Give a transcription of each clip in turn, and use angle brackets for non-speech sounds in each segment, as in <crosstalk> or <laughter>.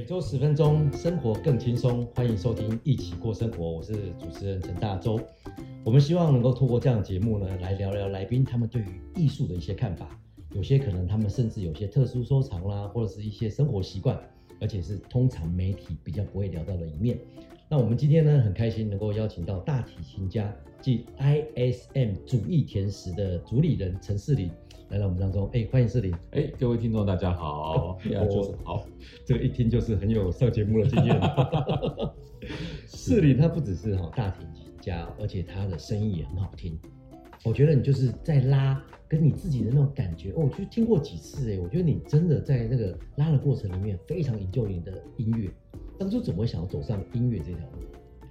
每周十分钟，生活更轻松。欢迎收听《一起过生活》，我是主持人陈大洲。我们希望能够透过这样的节目呢，来聊聊来宾他们对于艺术的一些看法。有些可能他们甚至有些特殊收藏啦，或者是一些生活习惯，而且是通常媒体比较不会聊到的一面。那我们今天呢，很开心能够邀请到大提琴家即 ISM 主义甜食的主理人陈世林。来到我们当中，哎，欢迎四林。哎，各位听众大家好，<laughs> 呀，就是好，这个一听就是很有上节目的经验。<laughs> <laughs> 四林他不只是哈大提琴家，而且他的声音也很好听。我觉得你就是在拉，跟你自己的那种感觉，哦，我就听过几次，哎，我觉得你真的在那个拉的过程里面非常研究你的音乐。当初怎么会想要走上音乐这条路？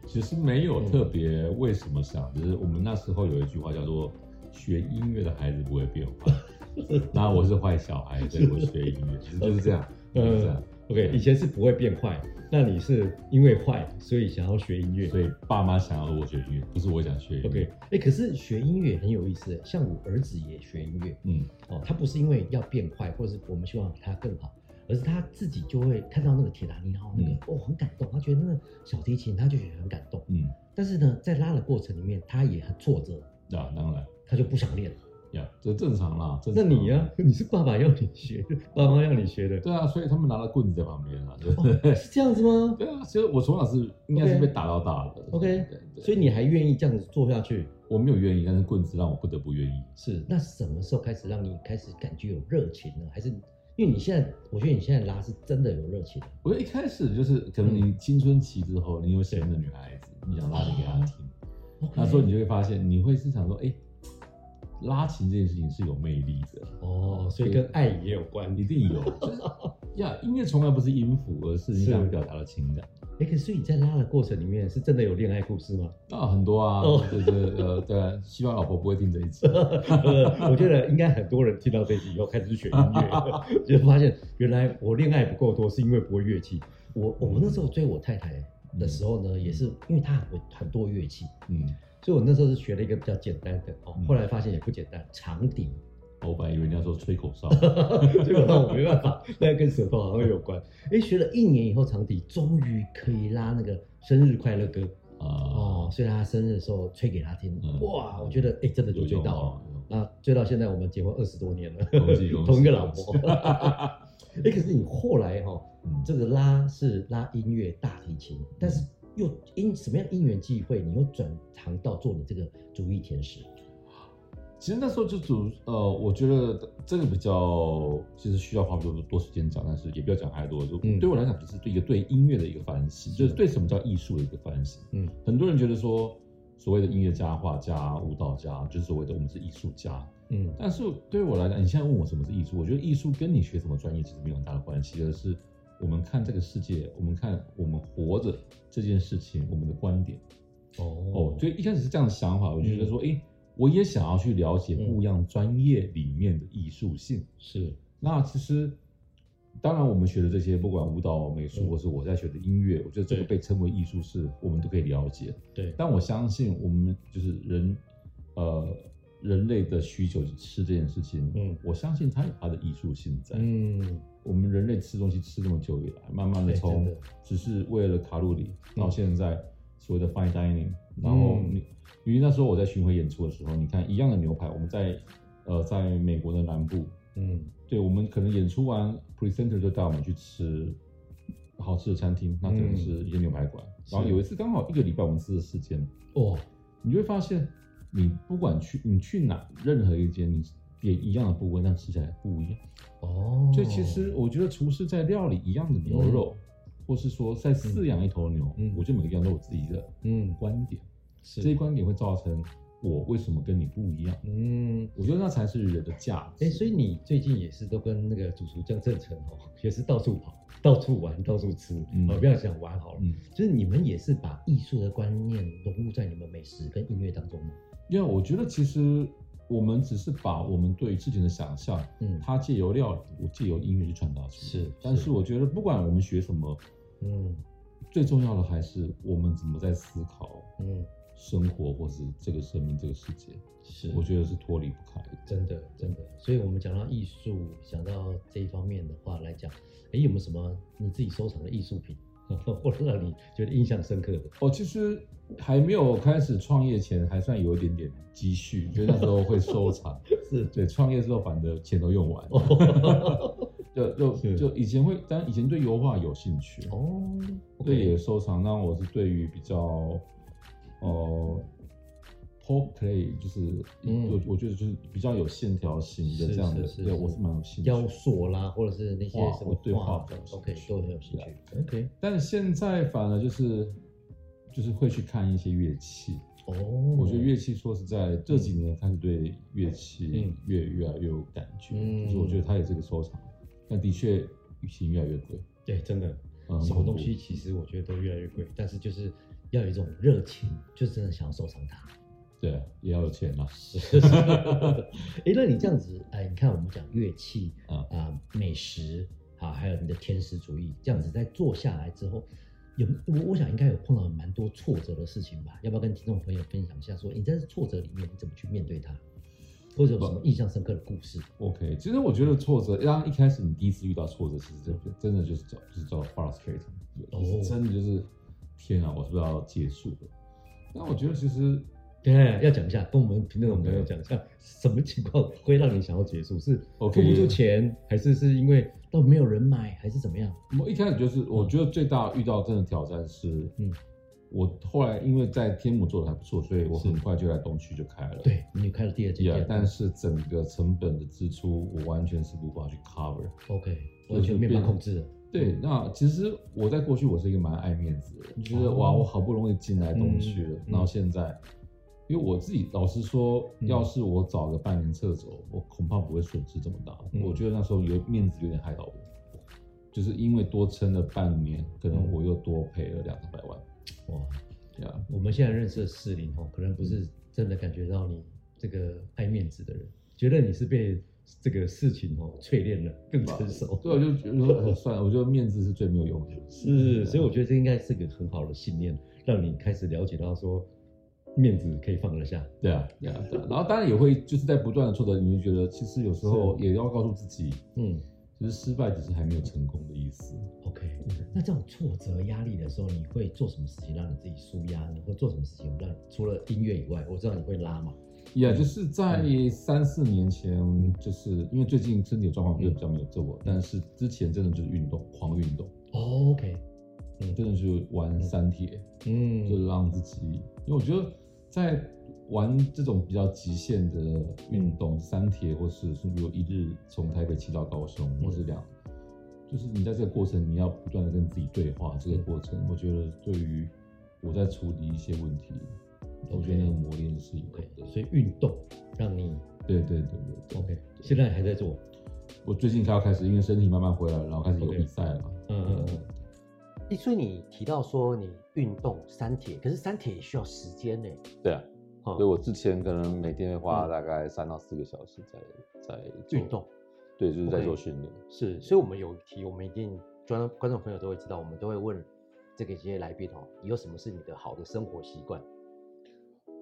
其实没有特别为什么想，嗯、就是我们那时候有一句话叫做。学音乐的孩子不会变坏，<laughs> 那我是坏小孩，所以 <laughs> 我学音乐，其实就是这样。<laughs> 是，这样。OK，以前是不会变坏，那你是因为坏，所以想要学音乐，所以爸妈想要我学音乐，不是我想学音乐。OK，哎、欸，可是学音乐很有意思，像我儿子也学音乐，嗯，哦，他不是因为要变坏，或者是我们希望他更好，而是他自己就会看到那个铁达尼号那个，嗯、哦，很感动，他觉得那个小提琴，他就觉得很感动，嗯，但是呢，在拉的过程里面，他也很挫折，啊，当然。他就不想练了呀，这正常啦。那你呀、啊，你是爸爸要你学，爸妈要你学的。对啊，所以他们拿了棍子在旁边啊。哦、<laughs> 是这样子吗？对啊，其实我从小是应该是被打到大的。OK，对对对，所以你还愿意这样子做下去？我没有愿意，但是棍子让我不得不愿意。是，那什么时候开始让你开始感觉有热情呢？还是因为你现在，我觉得你现在拉是真的有热情。我觉得一开始就是可能你青春期之后，你有喜欢的女孩子，你想拉给她听，哦、那时候你就会发现，你会是想说，哎、欸。拉琴这件事情是有魅力的哦，所以跟爱也有关，一定有。<laughs> 就是呀，音乐从来不是音符，而是你想表达的情感。哎，可是你在拉的过程里面，是真的有恋爱故事吗？啊，很多啊，就是呃，对，希望老婆不会听这一集。<laughs> 我觉得应该很多人听到这一集以后开始学音乐，<laughs> 就发现原来我恋爱不够多，是因为不会乐器。我我们那时候追我太太的时候呢，也是因为她很会很多乐器，嗯。所以我那时候是学了一个比较简单的哦，后来发现也不简单，长笛。我本来以为人家说吹口哨，吹口哨我没办法，那跟舌头好像有关。哎，学了一年以后，长笛终于可以拉那个生日快乐歌啊哦，所以他生日的时候吹给他听，哇，我觉得哎真的就追到了。那追到现在，我们结婚二十多年了，<laughs> 同一个老婆。<laughs> 哎，可是你后来哈，这个拉是拉音乐大提琴，但是。又因什么样因缘际会，你又转行到做你这个主义甜食？其实那时候就主呃，我觉得这个比较其实需要花比较多多时间讲，但是也不要讲太多。就对我来讲，只是对一个对音乐的一个反省，嗯、就是对什么叫艺术的一个反省。嗯，很多人觉得说所谓的音乐家、画家、舞蹈家，就是所谓的我们是艺术家。嗯，但是对于我来讲，你现在问我什么是艺术，我觉得艺术跟你学什么专业其实没有很大的关系，而是。我们看这个世界，我们看我们活着这件事情，我们的观点。哦哦，所以一开始是这样的想法，我就觉得说，哎、嗯，我也想要去了解不一样专业里面的艺术性。是，那其实当然我们学的这些，不管舞蹈、美术，或是我在学的音乐，我觉得这个被称为艺术，是我们都可以了解。对，但我相信我们就是人，呃。人类的需求是这件事情，嗯，我相信它有它的艺术性在。嗯，我们人类吃东西吃这么久以来，慢慢的从只是为了卡路里，到现在所谓的 fine dining，然后你，因为那时候我在巡回演出的时候，你看一样的牛排，我们在呃在美国的南部，嗯，对，我们可能演出完，presenter 就带我们去吃好吃的餐厅，那可能是一个牛排馆，然后有一次刚好一个礼拜我们吃了四间，哦，你就会发现。你不管去你去哪任何一间，你点一样的部位，但吃起来不一样。哦，所以其实我觉得厨师在料理一样的牛肉，嗯、或是说在饲养一头牛，嗯、我觉得每个地方都有自己的嗯观点，是这些观点会造成我为什么跟你不一样。嗯，我觉得那才是人的价值。哎、欸，所以你最近也是都跟那个主厨江正成哦，<laughs> 也是到处跑，到处玩，到处吃。嗯，不要讲玩好了，嗯，就是你们也是把艺术的观念融入在你们美食跟音乐当中吗？因为我觉得其实我们只是把我们对事情的想象，嗯，它借由料理，我借由音乐去传达出来。是，但是我觉得不管我们学什么，嗯，最重要的还是我们怎么在思考，嗯，生活或是这个生命这个世界，是。我觉得是脱离不开的。真的真的。所以我们讲到艺术，讲到这一方面的话来讲，哎，有没有什么你自己收藏的艺术品，<laughs> 或者让你觉得印象深刻的？哦，其实还没有开始创业前，还算有一点点积蓄，就那时候会收藏。<laughs> 是对，创业之后反正钱都用完了。<laughs> 就就就以前会，但以前对油画有兴趣哦，对也收藏。那我是对于比较，呃，pop clay 就是，嗯我我觉得就是比较有线条型的这样的，对我是蛮有兴趣。雕塑啦，或者是那些什么对画，OK 都很有兴趣。OK，但是现在反而就是就是会去看一些乐器哦。我觉得乐器说实在这几年开始对乐器越越来越有感觉，就是我觉得它也是个收藏。但的确，旅行越来越贵。对，真的，什么东西其实我觉得都越来越贵。但是就是要有一种热情，就是真的想要收藏它。对，也要有钱嘛。<laughs> 哎，那你这样子，哎，你看我们讲乐器啊啊，美食啊，还有你的天使主义，这样子在做下来之后，有我我想应该有碰到蛮多挫折的事情吧？要不要跟听众朋友分享一下？说你在挫折里面你怎么去面对它？或者有什么印象深刻的故事？OK，其实我觉得挫折，当一开始你第一次遇到挫折，其实真真的就是叫就是叫 frustrating，哦，真的就是天啊，我是不是要结束了？那我觉得其实对，要讲一下，跟我们听众朋友讲一下，什么情况会让你想要结束？是付不出钱，还是是因为都没有人买，还是怎么样？我一开始就是，我觉得最大遇到真的挑战是，嗯。我后来因为在天母做的还不错，所以我很快就在东区就开了。对，你开了第二间店，但是整个成本的支出我完全是无法去 cover。OK，完全没办法控制。对，那其实我在过去我是一个蛮爱面子的人，就是哇，我好不容易进来东区了，然后现在，因为我自己老实说，要是我早个半年撤走，我恐怕不会损失这么大。我觉得那时候有面子有点害到我，就是因为多撑了半年，可能我又多赔了两三百万。哇，对啊，我们现在认识的士林哦，可能不是真的感觉到你这个爱面子的人，觉得你是被这个事情哦淬炼了，更成熟。对，我就觉得说算了，我觉得面子是最没有用的。是，所以我觉得这应该是个很好的信念，让你开始了解到说面子可以放得下。对啊，对啊，对啊。然后当然也会就是在不断的挫折里面，觉得其实有时候也要告诉自己，嗯。就是失败只是还没有成功的意思。OK，那这种挫折压力的时候，你会做什么事情让你自己舒压呢？或做什么事情让除了音乐以外，我知道你会拉嘛？也就是在三四年前，就是因为最近身体的状况就比较没有这么，但是之前真的就是运动，狂运动。OK，嗯，真的是玩三铁，嗯，就是让自己，因为我觉得在。玩这种比较极限的运动，三铁或是是比如一日从台北骑到高雄，或是两，就是你在这个过程，你要不断的跟自己对话。这个过程，我觉得对于我在处理一些问题，我觉得那个磨练是有的。所以运动让你对对对对，OK。现在还在做？我最近才要开始，因为身体慢慢回来了，然后开始有比赛了。嗯嗯嗯。所以你提到说你运动三铁，可是三铁也需要时间呢？对啊。所以，我之前可能每天会花大概三到四个小时在在运动，对，就是在做训练。是，所以我们有题，我们一定观观众朋友都会知道，我们都会问这个这些来宾哦，你有什么是你的好的生活习惯？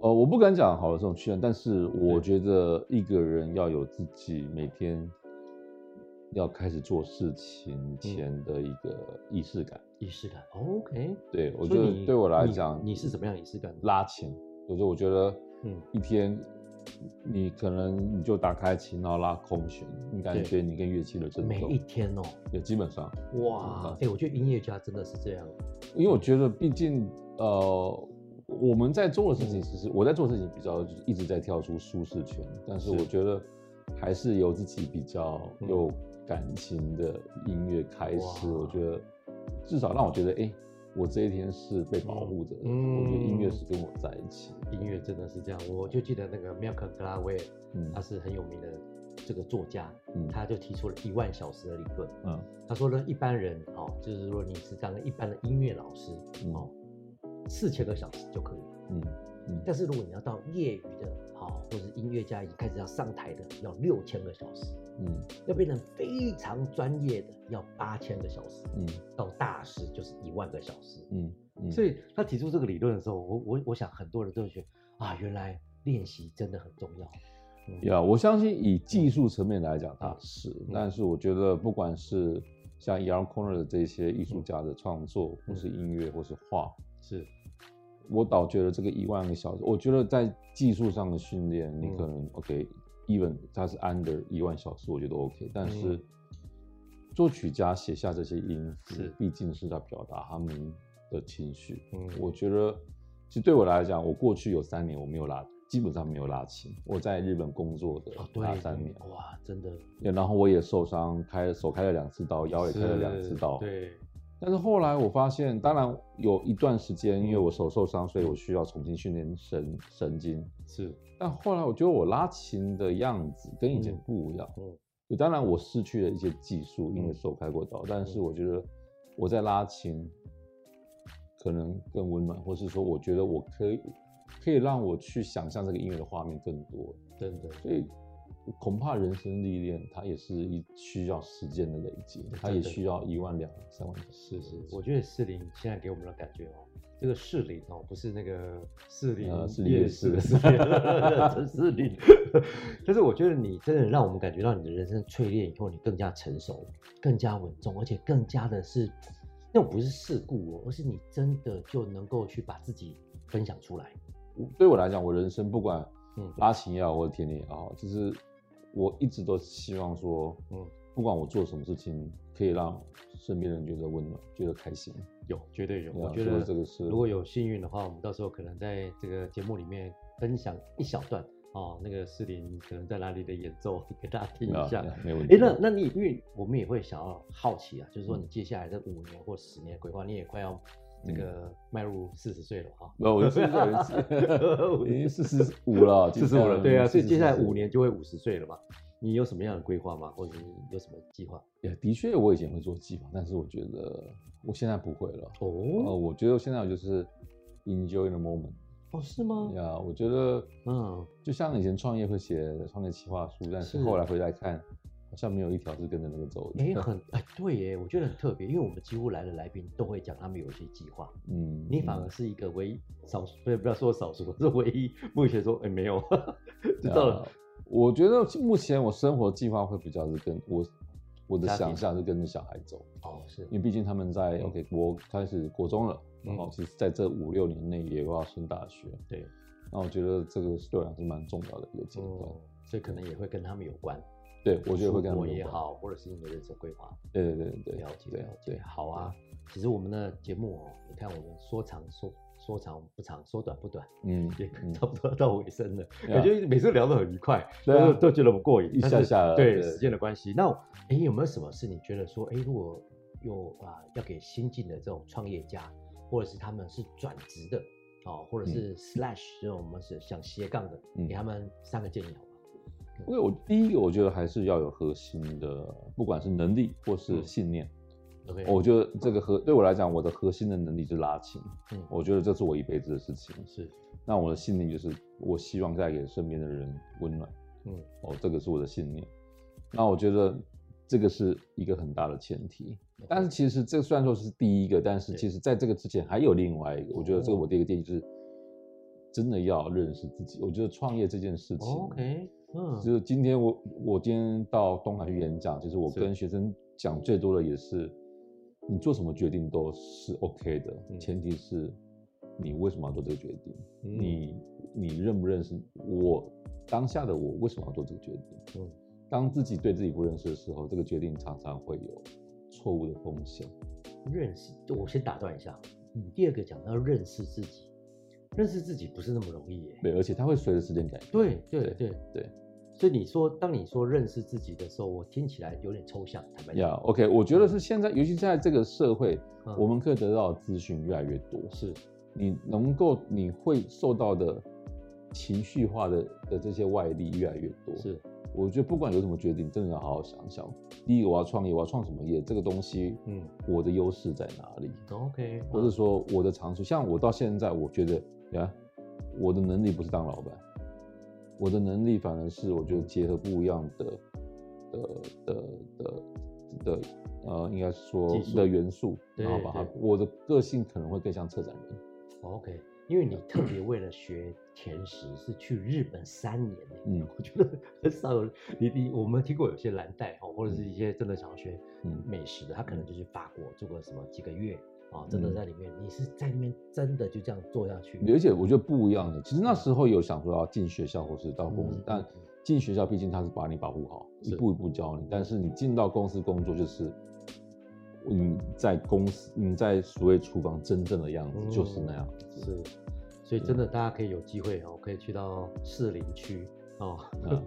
呃，我不敢讲好的这种习惯，但是我觉得一个人要有自己每天要开始做事情前的一个仪式感。仪式感，OK。对，我觉得对我来讲，你是怎么样仪式感？拉琴。就是我觉得，嗯，一天，你可能你就打开琴，然后拉空弦，你感觉你跟乐器的震动。每一天哦，也基本上。哇，哎，我觉得音乐家真的是这样。因为我觉得，毕竟，呃，我们在做的事情，其实我在做的事情比较就是一直在跳出舒适圈，但是我觉得还是有自己比较有感情的音乐开始，我觉得至少让我觉得，哎。我这一天是被保护着的，嗯，我觉得音乐是跟我在一起，音乐真的是这样。我就记得那个 Malcolm Gladwell，嗯，他是很有名的这个作家，嗯，他就提出了一万小时的理论，嗯，他说呢，一般人哦，就是说你是当个一般的音乐老师，哦，四千个小时就可以，嗯嗯，但是如果你要到业余的，好，或者音乐家已经开始要上台的，要六千个小时。嗯，要变成非常专业的，要八千个小时。嗯，到大师就是一万个小时。嗯，嗯、所以他提出这个理论的时候，我我我想很多人都会觉得啊，原来练习真的很重要。呀、yeah，我相信以技术层面来讲，它是、嗯，但是我觉得不管是像 Yarn Corner 的这些艺术家的创作，嗯、或是音乐，或是画，是，我倒觉得这个一万个小时，我觉得在技术上的训练，你可能 OK，even、嗯、它是 under 一万小时，我觉得 OK，但是作曲家写下这些音符，毕竟是在表达他们的情绪。嗯，我觉得其实对我来讲，我过去有三年我没有拉。基本上没有拉琴。我在日本工作的那三年，哦，哇，真的。然后我也受伤，开手开了两次刀，腰也开了两次刀。对。但是后来我发现，当然有一段时间，因为我手受伤，所以我需要重新训练神神经。是。但后来我觉得我拉琴的样子跟以前不一样。嗯。就当然我失去了一些技术，因为手开过刀，但是我觉得我在拉琴可能更温暖，或是说我觉得我可以。可以让我去想象这个音乐的画面更多，真的。所以恐怕人生历练，它也是一需要时间的累积，它也需要一万两三万。是是，我觉得士林现在给我们的感觉哦，这个士林哦，不是那个士林夜市的 <laughs> 士林，士林。但是我觉得你真的让我们感觉到你的人生淬炼以后，你更加成熟，更加稳重，而且更加的是那种不是世故哦，而是你真的就能够去把自己分享出来。对我来讲，我人生不管嗯拉琴也好，或者甜点也好，就是我一直都希望说，嗯，不管我做什么事情，可以让身边人觉得温暖，觉得开心。有，绝对有。我觉得这个是，如果有幸运的话，我们到时候可能在这个节目里面分享一小段哦，那个诗林可能在哪里的演奏给大家听一下。没问题。哎，那那你因为我们也会想要好奇啊，就是说你接下来的五年或十年规划，你也快要。这个迈入四十岁了哈，那我就四十岁，<laughs> 已经四十五了，四十五了，对啊，所以接下来五年就会五十岁了嘛。你有什么样的规划吗？或者你有什么计划？也的确，我以前会做计划，但是我觉得我现在不会了。哦，我觉得现在我就是 enjoy the moment。哦，是吗？呀，我觉得，嗯，就像以前创业会写创业企划书，但是后来回来看。好像没有一条是跟着那个走的。哎、欸，很 <laughs> 哎，对耶，我觉得很特别，因为我们几乎来的来宾都会讲他们有一些计划。嗯，你反而是一个唯一少数，不要不要说少数，是唯一目前说哎、欸、没有，<laughs> 知道了。我觉得目前我生活计划会比较是跟我我的想象是跟着小孩走。哦，是因为毕竟他们在 OK 国开始国中了，然后其实在这五六年内也要升大学。对，那我觉得这个对我来说是蛮重要的一个阶段，所以可能也会跟他们有关。对，我觉得会跟我也好，或者是你的人生规划。对对对对，了解了解。好啊，其实我们的节目哦，你看我们说长说说长不长，说短不短，嗯，也 <laughs> 差不多到尾声了。<laughs> 感觉每次聊得很愉快，都都觉得不过瘾，一下下对时间的关系。那哎，有没有什么事你觉得说，哎，如果有啊，要给新进的这种创业家，或者是他们是转职的哦，或者是 slash 这种我们是想斜杠的，给他们三个建议好。因为我第一个，我觉得还是要有核心的，不管是能力或是信念。嗯、okay, 我觉得这个核对我来讲，我的核心的能力是拉琴。嗯，我觉得这是我一辈子的事情。是，那我的信念就是，我希望带给身边的人温暖。嗯，哦，这个是我的信念。那我觉得这个是一个很大的前提。Okay, 但是其实这虽然说是第一个，但是其实在这个之前还有另外一个。我觉得这个我第一个建议就是，真的要认识自己。我觉得创业这件事情。OK。嗯，就是今天我我今天到东海去演讲，其实我跟学生讲最多的也是，你做什么决定都是 OK 的，嗯、前提是你为什么要做这个决定？嗯、你你认不认识我当下的我为什么要做这个决定？嗯，当自己对自己不认识的时候，这个决定常常会有错误的风险。认识，我先打断一下，你，第二个讲到认识自己。认识自己不是那么容易耶。对，而且它会随着时间改变。对对对对，对。所以你说，当你说认识自己的时候，我听起来有点抽象。呀、yeah，OK，我觉得是现在，尤其在这个社会，嗯、我们可以得到的资讯越来越多。是，你能够，你会受到的情绪化的的这些外力越来越多。是，我觉得不管有什么决定，真的要好好想想。第一个，我要创业，我要创什么业？这个东西，嗯，我的优势在哪里？OK，或者说我的长处，像我到现在，我觉得。呀、我的能力不是当老板，我的能力反而是我觉得结合不一样的的的的的呃，应该说的元素，然后把它，我的个性可能会更像策展人。OK，因为你特别为了学甜食是去日本三年，嗯，我觉得很少有你你我们听过有些蓝带哈，或者是一些真的想要学美食的，他可能就去法国做个什么几个月。啊，真的在里面，你是在里面真的就这样做下去？而且我觉得不一样的，其实那时候有想说要进学校或是到公司，但进学校毕竟他是把你保护好，一步一步教你。但是你进到公司工作，就是你在公司，你在所谓厨房真正的样子就是那样。是，所以真的大家可以有机会哦，可以去到士林区。哦，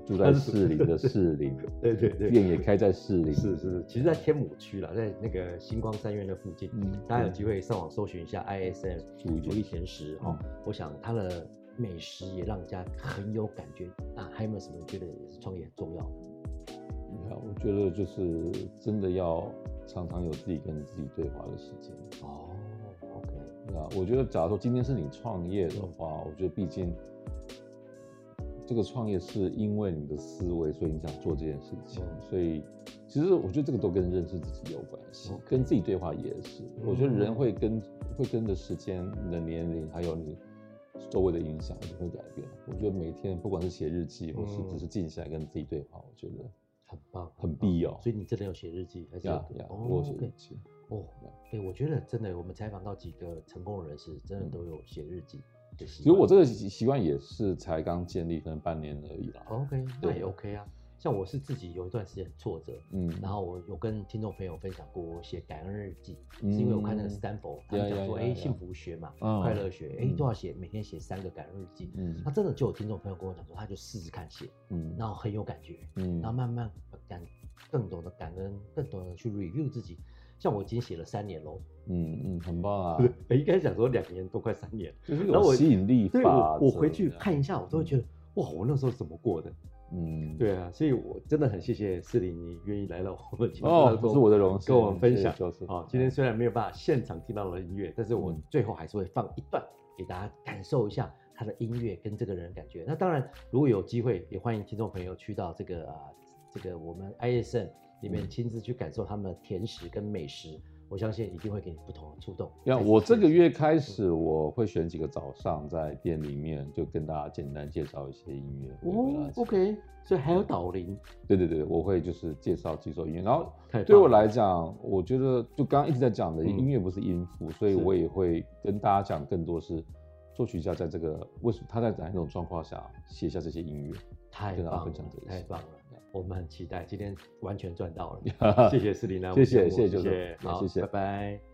住在士林的士林，<laughs> 对对对，店也开在士林，是是，其实，在天母区啦，在那个星光三院的附近，嗯，大家有机会上网搜寻一下 ISM 主义甜食哦，我想它的美食也让人家很有感觉啊。还有没有什么你觉得也是创业很重要的？你看，我觉得就是真的要常常有自己跟自己对话的时间。哦，OK，那我觉得，假如说今天是你创业的话，我觉得毕竟。这个创业是因为你的思维，所以你想做这件事情。所以，其实我觉得这个都跟认识自己有关系，跟自己对话也是。我觉得人会跟会跟着时间、你的年龄，还有你周围的影响，就会改变。我觉得每天不管是写日记，或是只是静下来跟自己对话，我觉得很棒，很必要。所以你真的有写日记，还是呀呀，我写日记。哦，哎，我觉得真的，我们采访到几个成功的人士，真的都有写日记。其实我这个习惯也是才刚建立，可能半年而已啦。OK，那也 OK 啊。像我是自己有一段时间挫折，嗯，然后我有跟听众朋友分享过，我写感恩日记，是因为我看那个斯坦福，他们讲说，哎，幸福学嘛，快乐学，哎，都要写，每天写三个感恩日记。嗯，他真的就有听众朋友跟我讲说，他就试试看写，嗯，然后很有感觉，嗯，然后慢慢感更懂得感恩，更懂得去 review 自己。像我已经写了三年喽，嗯嗯，很棒啊！应该想说两年多，快三年，就是有吸引力法。我我回去看一下，我都会觉得哇，我那时候怎么过的？嗯，对啊，所以我真的很谢谢四林，你愿意来到我们节目哦，是我的荣幸，跟我们分享。啊，今天虽然没有办法现场听到了音乐，但是我最后还是会放一段给大家感受一下他的音乐跟这个人的感觉。那当然，如果有机会，也欢迎听众朋友去到这个啊，这个我们 ISM 里面亲自去感受他们的甜食跟美食。我相信一定会给你不同的触动。那我这个月开始，我会选几个早上在店里面，就跟大家简单介绍一些音乐。哦，OK，所以还有导聆。对对对，我会就是介绍几首音乐。然后对我来讲，我觉得就刚刚一直在讲的音乐不是音符，嗯、所以我也会跟大家讲更多是作曲家在这个为什么他在哪一种状况下写下这些音乐。太棒了，太棒了。我们很期待，今天完全赚到了，<laughs> 谢谢斯林啊，谢谢谢谢谢谢，好，谢谢，拜拜。